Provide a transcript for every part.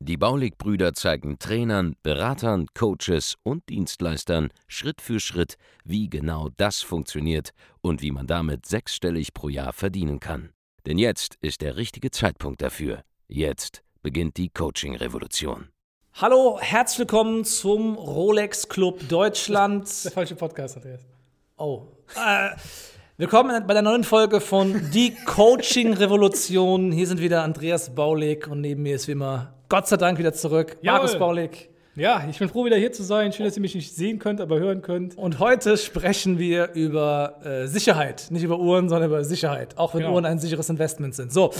Die Baulig-Brüder zeigen Trainern, Beratern, Coaches und Dienstleistern Schritt für Schritt, wie genau das funktioniert und wie man damit sechsstellig pro Jahr verdienen kann. Denn jetzt ist der richtige Zeitpunkt dafür. Jetzt beginnt die Coaching-Revolution. Hallo, herzlich willkommen zum Rolex Club Deutschland. Der falsche Podcast, Andreas. Oh. Äh, willkommen bei der neuen Folge von Die Coaching Revolution. Hier sind wieder Andreas Baulig und neben mir ist wie immer Gott sei Dank wieder zurück Jawohl. Markus Baulig. Ja, ich bin froh, wieder hier zu sein. Schön, dass ihr mich nicht sehen könnt, aber hören könnt. Und heute sprechen wir über äh, Sicherheit. Nicht über Uhren, sondern über Sicherheit. Auch wenn Genau. Uhren ein sicheres Investment sind. So.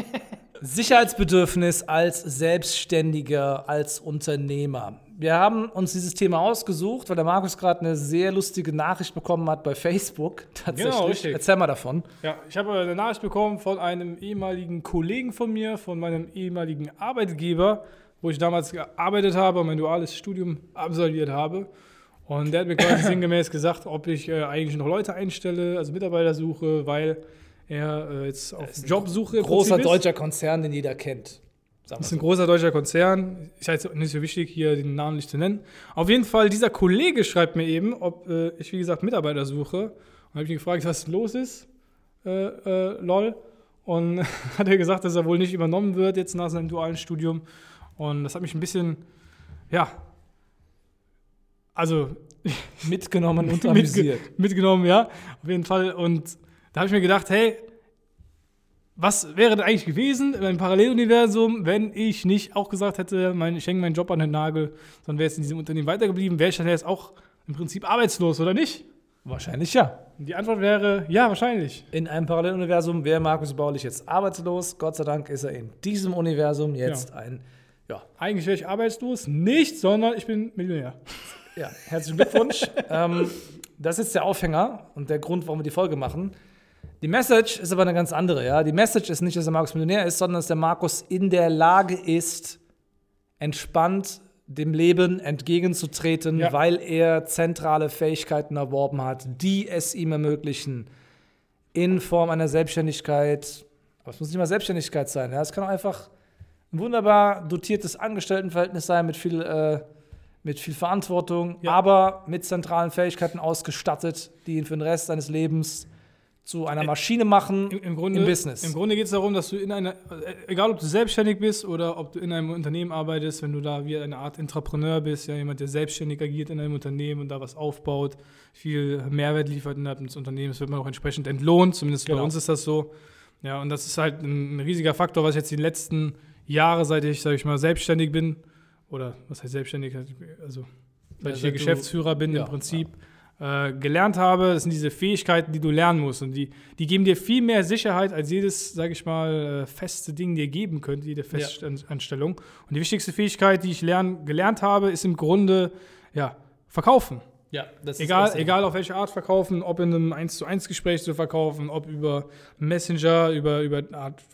Sicherheitsbedürfnis als Selbstständiger, als Unternehmer. Wir haben uns dieses Thema ausgesucht, weil der Markus gerade eine sehr lustige Nachricht bekommen hat bei Facebook. Tatsächlich. Genau, richtig. Erzähl mal davon. Ja, ich habe eine Nachricht bekommen von einem ehemaligen Kollegen von mir, von meinem ehemaligen Arbeitgeber, wo ich damals gearbeitet habe und mein duales Studium absolviert habe. Und der hat mir quasi sinngemäß gesagt, ob ich äh, eigentlich noch Leute einstelle, also Mitarbeiter suche, weil er äh, jetzt auf Jobsuche im Großer ist. deutscher Konzern, den jeder kennt. Das ist ein großer deutscher Konzern. Ist jetzt nicht so wichtig, hier den Namen nicht zu nennen. Auf jeden Fall, dieser Kollege schreibt mir eben, ob äh, ich, wie gesagt, Mitarbeiter suche. Und habe ich ihn gefragt, was los ist. Äh, äh, lol. Und hat er gesagt, dass er wohl nicht übernommen wird jetzt nach seinem dualen Studium. Und das hat mich ein bisschen, ja, also Mitgenommen und mitge amüsiert. mitgenommen, ja, auf jeden Fall. Und da habe ich mir gedacht, hey, was wäre denn eigentlich gewesen in einem Paralleluniversum, wenn ich nicht auch gesagt hätte, mein, ich hänge meinen Job an den Nagel, sondern wäre jetzt in diesem Unternehmen weitergeblieben, wäre ich dann jetzt auch im Prinzip arbeitslos, oder nicht? Wahrscheinlich ja. Die Antwort wäre, ja, wahrscheinlich. In einem Paralleluniversum wäre Markus Baulich jetzt arbeitslos. Gott sei Dank ist er in diesem Universum jetzt ein, ja, Eigentlich wäre ich arbeitslos, nicht, sondern ich bin Millionär. Ja, herzlichen Glückwunsch. ähm, das ist der Aufhänger und der Grund, warum wir die Folge machen. Die Message ist aber eine ganz andere. Ja? Die Message ist nicht, dass der Markus Millionär ist, sondern dass der Markus in der Lage ist, entspannt dem Leben entgegenzutreten, Ja. weil er zentrale Fähigkeiten erworben hat, die es ihm ermöglichen, in Form einer Selbstständigkeit, aber es muss nicht mal Selbstständigkeit sein, ja? es kann auch einfach ein wunderbar dotiertes Angestelltenverhältnis sein mit viel, äh, mit viel Verantwortung, Ja. aber mit zentralen Fähigkeiten ausgestattet, die ihn für den Rest seines Lebens zu einer Maschine machen Im, im Grunde, im Business. Im Grunde geht es darum, dass du in einer, äh, egal ob du selbstständig bist oder ob du in einem Unternehmen arbeitest, wenn du da wie eine Art Entrepreneur bist, ja, jemand, der selbstständig agiert in einem Unternehmen und da was aufbaut, viel Mehrwert liefert innerhalb des Unternehmens, wird man auch entsprechend entlohnt, zumindest bei Genau. uns ist das so. Ja, und das ist halt ein, riesiger Faktor, was jetzt die letzten Jahre, seit ich, sage ich mal, selbstständig bin, oder was heißt selbstständig, also seit Ja, ich hier du- Geschäftsführer bin ja, im Prinzip, äh, gelernt habe. Das sind diese Fähigkeiten, die du lernen musst. Und die, die geben dir viel mehr Sicherheit, als jedes, sage ich mal, äh, feste Ding dir geben könnte, jede Festanstellung. Und die wichtigste Fähigkeit, die ich lern, gelernt habe, ist im Grunde, ja, verkaufen. Ja, das Egal, egal auf welche Art verkaufen, ob in einem 1 zu 1 Gespräch zu verkaufen, ob über Messenger, über, über,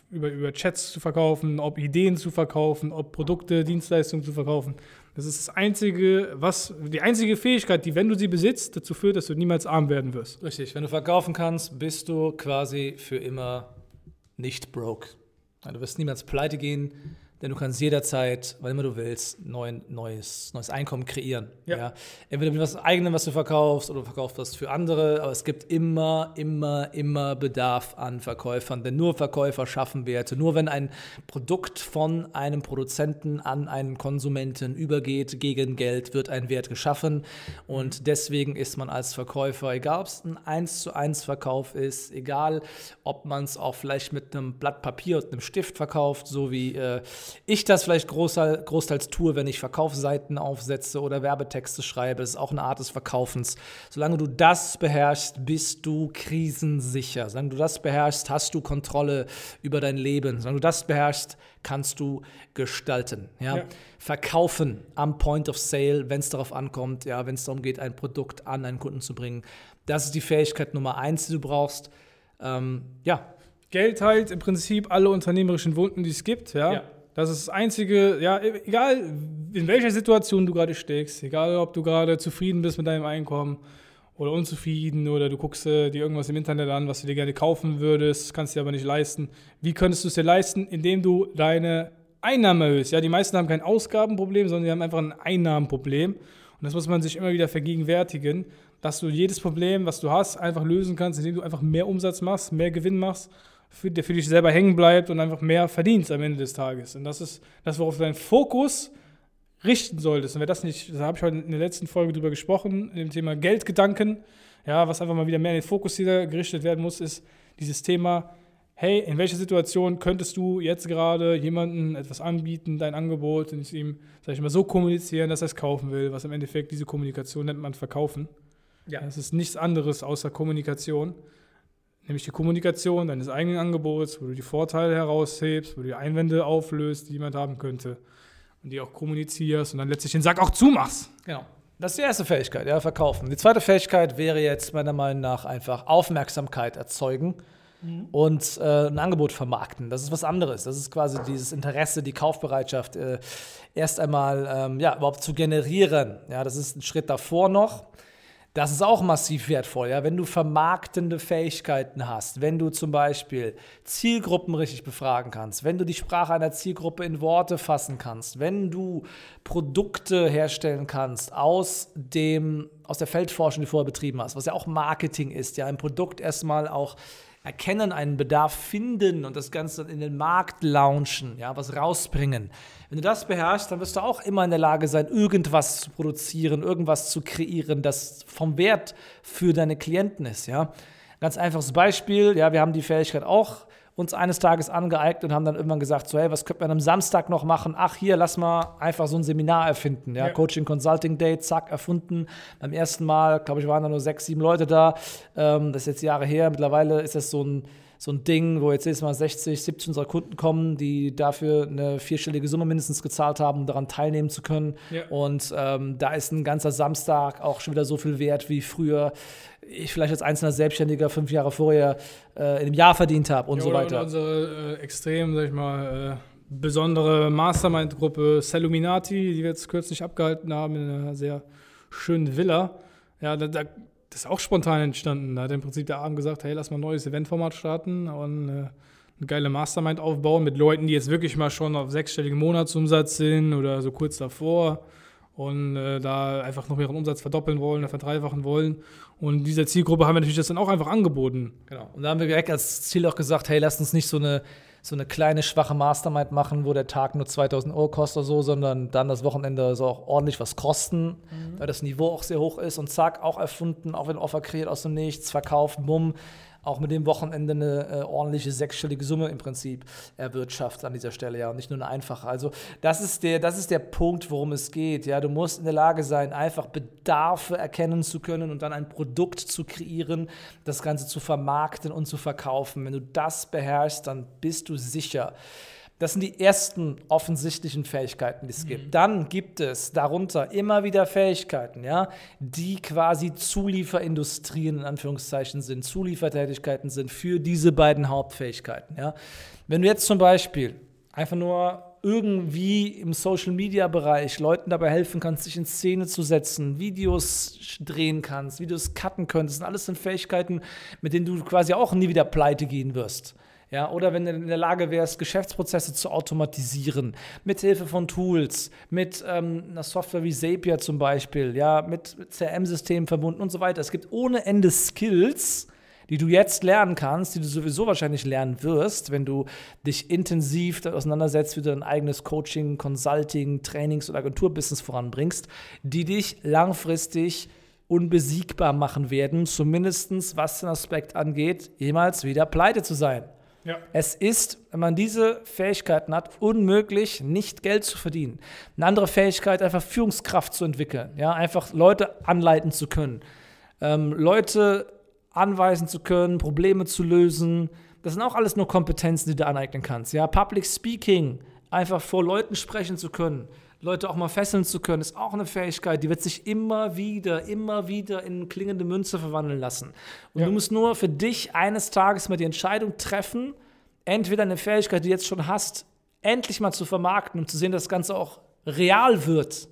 über, über Chats zu verkaufen, ob Ideen zu verkaufen, ob Produkte, Dienstleistungen zu verkaufen. Das ist das einzige, was, die einzige Fähigkeit, die, wenn du sie besitzt, dazu führt, dass du niemals arm werden wirst. Richtig, wenn du verkaufen kannst, bist du quasi für immer nicht broke. Du wirst niemals pleite gehen, denn du kannst jederzeit, wann immer du willst, neuen, neues, neues Einkommen kreieren. Ja. Ja. Entweder mit was eigenem, was du verkaufst, oder du verkaufst was für andere, aber es gibt immer, immer, immer Bedarf an Verkäufern, denn nur Verkäufer schaffen Werte. Nur wenn ein Produkt von einem Produzenten an einen Konsumenten übergeht gegen Geld, wird ein Wert geschaffen. Und deswegen ist man als Verkäufer, egal ob es ein 1 zu 1 Verkauf ist, egal ob man es auch vielleicht mit einem Blatt Papier und einem Stift verkauft, so wie äh, ich das vielleicht großteil, großteils tue, wenn ich Verkaufsseiten aufsetze oder Werbetexte schreibe. Das ist auch eine Art des Verkaufens. Solange du das beherrschst, bist du krisensicher. Solange du das beherrschst, hast du Kontrolle über dein Leben. Solange du das beherrschst, kannst du gestalten. Ja? Ja. Verkaufen am Point of Sale, wenn es darauf ankommt, ja, wenn es darum geht, ein Produkt an einen Kunden zu bringen. Das ist die Fähigkeit Nummer eins, die du brauchst. Ähm, ja. Geld heilt im Prinzip alle unternehmerischen Wunden, die es gibt, ja. Ja. Das ist das Einzige, ja, egal in welcher Situation du gerade steckst, egal ob du gerade zufrieden bist mit deinem Einkommen oder unzufrieden oder du guckst äh, dir irgendwas im Internet an, was du dir gerne kaufen würdest, kannst dir aber nicht leisten. Wie könntest du es dir leisten? Indem du deine Einnahmen erhöhst. Ja, die meisten haben kein Ausgabenproblem, sondern die haben einfach ein Einnahmenproblem. Und das muss man sich immer wieder vergegenwärtigen, dass du jedes Problem, was du hast, einfach lösen kannst, indem du einfach mehr Umsatz machst, mehr Gewinn machst, für, der für dich selber hängen bleibt und einfach mehr verdienst am Ende des Tages. Und das ist das, worauf du deinen Fokus richten solltest. Und wer das nicht, da habe ich heute in der letzten Folge drüber gesprochen, in dem Thema Geldgedanken, ja, was einfach mal wieder mehr in den Fokus wieder gerichtet werden muss, ist dieses Thema, hey, in welcher Situation könntest du jetzt gerade jemandem etwas anbieten, dein Angebot, und ihm, sag ich mal, so kommunizieren, dass er es kaufen will, was im Endeffekt diese Kommunikation nennt man Verkaufen. Ja. Es ist nichts anderes außer Kommunikation, nämlich die Kommunikation deines eigenen Angebots, wo du die Vorteile heraushebst, wo du die Einwände auflöst, die jemand haben könnte und die auch kommunizierst und dann letztlich den Sack auch zumachst. Genau. Das ist die erste Fähigkeit, ja, verkaufen. Die zweite Fähigkeit wäre jetzt meiner Meinung nach einfach Aufmerksamkeit erzeugen und äh, ein Angebot vermarkten. Das ist was anderes. Das ist quasi dieses Interesse, die Kaufbereitschaft äh, erst einmal ähm, ja, überhaupt zu generieren. Ja, das ist ein Schritt davor noch. Das ist auch massiv wertvoll, ja, wenn du vermarktende Fähigkeiten hast, wenn du zum Beispiel Zielgruppen richtig befragen kannst, wenn du die Sprache einer Zielgruppe in Worte fassen kannst, wenn du Produkte herstellen kannst aus dem aus der Feldforschung, die du vorher betrieben hast, was ja auch Marketing ist, ja, ein Produkt erstmal auch erkennen, einen Bedarf finden und das Ganze in den Markt launchen, ja, was rausbringen. Wenn du das beherrschst, dann wirst du auch immer in der Lage sein, irgendwas zu produzieren, irgendwas zu kreieren, das vom Wert für deine Klienten ist, ja. Ganz einfaches Beispiel, ja, wir haben die Fähigkeit auch uns eines Tages angeeignet und haben dann irgendwann gesagt, so hey, was könnte man am Samstag noch machen? Ach, hier, lass mal einfach so ein Seminar erfinden. Ja, Ja. Coaching Consulting Day, zack, erfunden. Beim ersten Mal, glaube ich, waren da nur sechs, sieben Leute da. Ähm, das ist jetzt Jahre her. Mittlerweile ist das so ein, so ein Ding, wo jetzt jedes Mal 60, 70 unserer Kunden kommen, die dafür eine vierstellige Summe mindestens gezahlt haben, um daran teilnehmen zu können. Ja. Und ähm, da ist ein ganzer Samstag auch schon wieder so viel wert, wie früher ich vielleicht als einzelner Selbstständiger fünf Jahre vorher äh, in einem Jahr verdient habe und Ja, so weiter. unsere äh, extrem, sag ich mal, äh, besondere Mastermind-Gruppe Celluminati, die wir jetzt kürzlich abgehalten haben in einer sehr schönen Villa. Ja, da, da, das ist auch spontan entstanden. Da hat im Prinzip der Abend gesagt, hey, lass mal ein neues Eventformat starten und äh, eine geile Mastermind aufbauen mit Leuten, die jetzt wirklich mal schon auf sechsstelligem Monatsumsatz sind oder so kurz davor und äh, da einfach noch ihren Umsatz verdoppeln wollen oder verdreifachen wollen. Und dieser Zielgruppe haben wir natürlich das dann auch einfach angeboten. Genau. Und da haben wir direkt als Ziel auch gesagt, hey, lasst uns nicht so eine, so eine kleine, schwache Mastermind machen, wo der Tag nur 2000 Euro kostet oder so, sondern dann das Wochenende soll auch ordentlich was kosten, weil das Niveau auch sehr hoch ist. Und zack, auch erfunden, auch wenn Offer kreiert aus dem Nichts, verkauft, bumm, auch mit dem Wochenende eine äh, ordentliche sechsstellige Summe im Prinzip erwirtschaftet an dieser Stelle, ja, und nicht nur eine einfache. Also das ist der, das ist der Punkt, worum es geht. Ja, du musst in der Lage sein, einfach Bedarfe erkennen zu können und dann ein Produkt zu kreieren, das Ganze zu vermarkten und zu verkaufen. Wenn du das beherrschst, dann bist du sicher. Das sind die ersten offensichtlichen Fähigkeiten, die es gibt. Dann gibt es darunter immer wieder Fähigkeiten, ja, die quasi Zulieferindustrien in Anführungszeichen sind, Zuliefertätigkeiten sind für diese beiden Hauptfähigkeiten. Ja. Wenn du jetzt zum Beispiel einfach nur irgendwie im Social Media Bereich Leuten dabei helfen kannst, sich in Szene zu setzen, Videos drehen kannst, Videos cutten könntest, das sind alles sind Fähigkeiten, mit denen du quasi auch nie wieder pleite gehen wirst. Ja, oder wenn du in der Lage wärst, Geschäftsprozesse zu automatisieren, mit Hilfe von Tools, mit ähm, einer Software wie Zapier zum Beispiel, ja, mit, CRM-Systemen verbunden und so weiter. Es gibt ohne Ende Skills, die du jetzt lernen kannst, die du sowieso wahrscheinlich lernen wirst, wenn du dich intensiv damit auseinandersetzt, wie du dein eigenes Coaching, Consulting, Trainings- oder Agenturbusiness voranbringst, die dich langfristig unbesiegbar machen werden, zumindest was den Aspekt angeht, jemals wieder pleite zu sein. Ja. Es ist, wenn man diese Fähigkeiten hat, unmöglich, nicht Geld zu verdienen. Eine andere Fähigkeit, einfach Führungskraft zu entwickeln, ja, einfach Leute anleiten zu können, ähm, Leute anweisen zu können, Probleme zu lösen. Das sind auch alles nur Kompetenzen, die du aneignen kannst. Ja, Public Speaking, einfach vor Leuten sprechen zu können, Leute auch mal fesseln zu können, ist auch eine Fähigkeit, die wird sich immer wieder, immer wieder in klingende Münze verwandeln lassen. Und Ja. du musst nur für dich eines Tages mal die Entscheidung treffen, entweder eine Fähigkeit, die du jetzt schon hast, endlich mal zu vermarkten, um zu sehen, dass das Ganze auch real wird,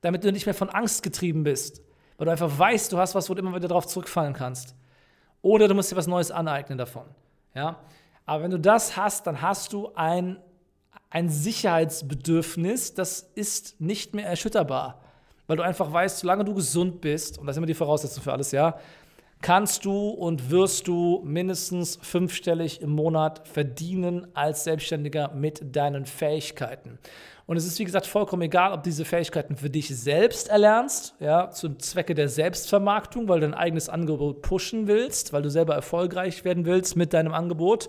damit du nicht mehr von Angst getrieben bist, weil du einfach weißt, du hast was, wo du immer wieder drauf zurückfallen kannst. Oder du musst dir was Neues aneignen davon. Ja? Aber wenn du das hast, dann hast du ein, ein Sicherheitsbedürfnis, das ist nicht mehr erschütterbar. Weil du einfach weißt, solange du gesund bist, und das ist immer die Voraussetzung für alles, ja, kannst du und wirst du mindestens fünfstellig im Monat verdienen als Selbstständiger mit deinen Fähigkeiten. Und es ist, wie gesagt, vollkommen egal, ob diese Fähigkeiten für dich selbst erlernst, ja, zum Zwecke der Selbstvermarktung, weil du dein eigenes Angebot pushen willst, weil du selber erfolgreich werden willst mit deinem Angebot,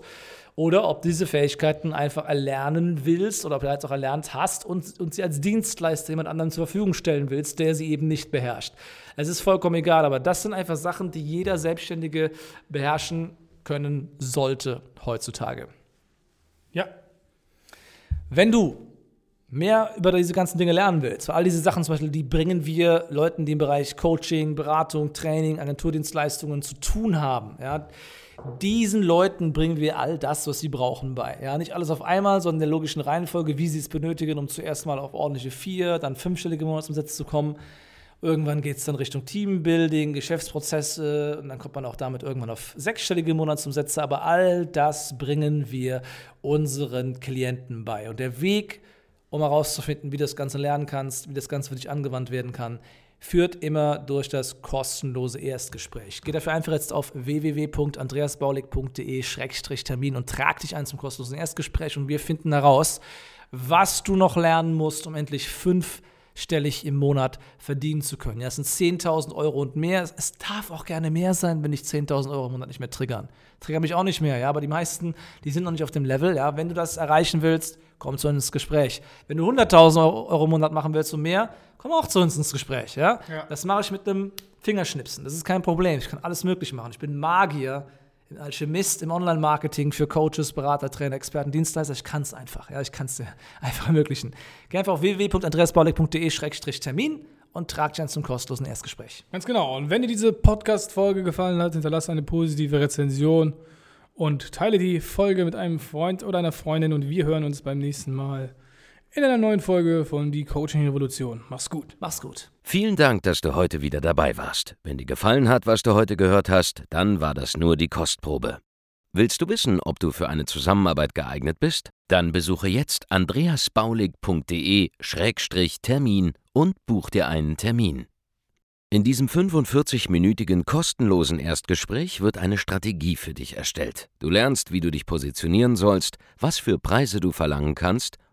oder ob diese Fähigkeiten einfach erlernen willst oder ob du jetzt auch erlernt hast und, und sie als Dienstleister jemand anderem zur Verfügung stellen willst, der sie eben nicht beherrscht. Es ist vollkommen egal, aber das sind einfach Sachen, die jeder Selbstständige beherrschen können sollte heutzutage. Ja. Wenn du mehr über diese ganzen Dinge lernen willst, weil all diese Sachen zum Beispiel, die bringen wir Leuten, die im Bereich Coaching, Beratung, Training, Agenturdienstleistungen zu tun haben. Ja, diesen Leuten bringen wir all das, was sie brauchen, bei. Ja, nicht alles auf einmal, sondern in der logischen Reihenfolge, wie sie es benötigen, um zuerst mal auf ordentliche vier, dann fünfstellige Monatsumsätze zu kommen. Irgendwann geht es dann Richtung Teambuilding, Geschäftsprozesse und dann kommt man auch damit irgendwann auf sechsstellige Monatsumsätze. Aber all das bringen wir unseren Klienten bei. Und der Weg, um herauszufinden, wie du das Ganze lernen kannst, wie das Ganze für dich angewandt werden kann, führt immer durch das kostenlose Erstgespräch. Geh dafür einfach jetzt auf www.andreasbaulig.de-termin und trag dich ein zum kostenlosen Erstgespräch und wir finden heraus, was du noch lernen musst, um endlich fünfstellig im Monat verdienen zu können. Ja, das sind 10.000 Euro und mehr. Es darf auch gerne mehr sein, wenn dich 10.000 Euro im Monat nicht mehr triggern. Triggern mich auch nicht mehr, ja, aber die meisten, die sind noch nicht auf dem Level. Ja, wenn du das erreichen willst, komm zu uns ins Gespräch. Wenn du 100.000 Euro im Monat machen willst und mehr, komm auch zu uns ins Gespräch. Ja? Ja. Das mache ich mit einem Fingerschnipsen. Das ist kein Problem. Ich kann alles möglich machen. Ich bin Magier, ein Alchemist im Online-Marketing für Coaches, Berater, Trainer, Experten, Dienstleister. Ich kann es einfach. Ja, ich kann es dir einfach ermöglichen. Geh einfach auf www.andreasbaulig.de-termin und trag dich ein zum kostenlosen Erstgespräch. Ganz genau. Und wenn dir diese Podcast-Folge gefallen hat, hinterlasse eine positive Rezension und teile die Folge mit einem Freund oder einer Freundin und wir hören uns beim nächsten Mal in einer neuen Folge von Die Coaching Revolution. Mach's gut. Mach's gut. Vielen Dank, dass du heute wieder dabei warst. Wenn dir gefallen hat, was du heute gehört hast, dann war das nur die Kostprobe. Willst du wissen, ob du für eine Zusammenarbeit geeignet bist? Dann besuche jetzt andreasbaulig.de-termin und buch dir einen Termin. In diesem 45-minütigen kostenlosen Erstgespräch wird eine Strategie für dich erstellt. Du lernst, wie du dich positionieren sollst, was für Preise du verlangen kannst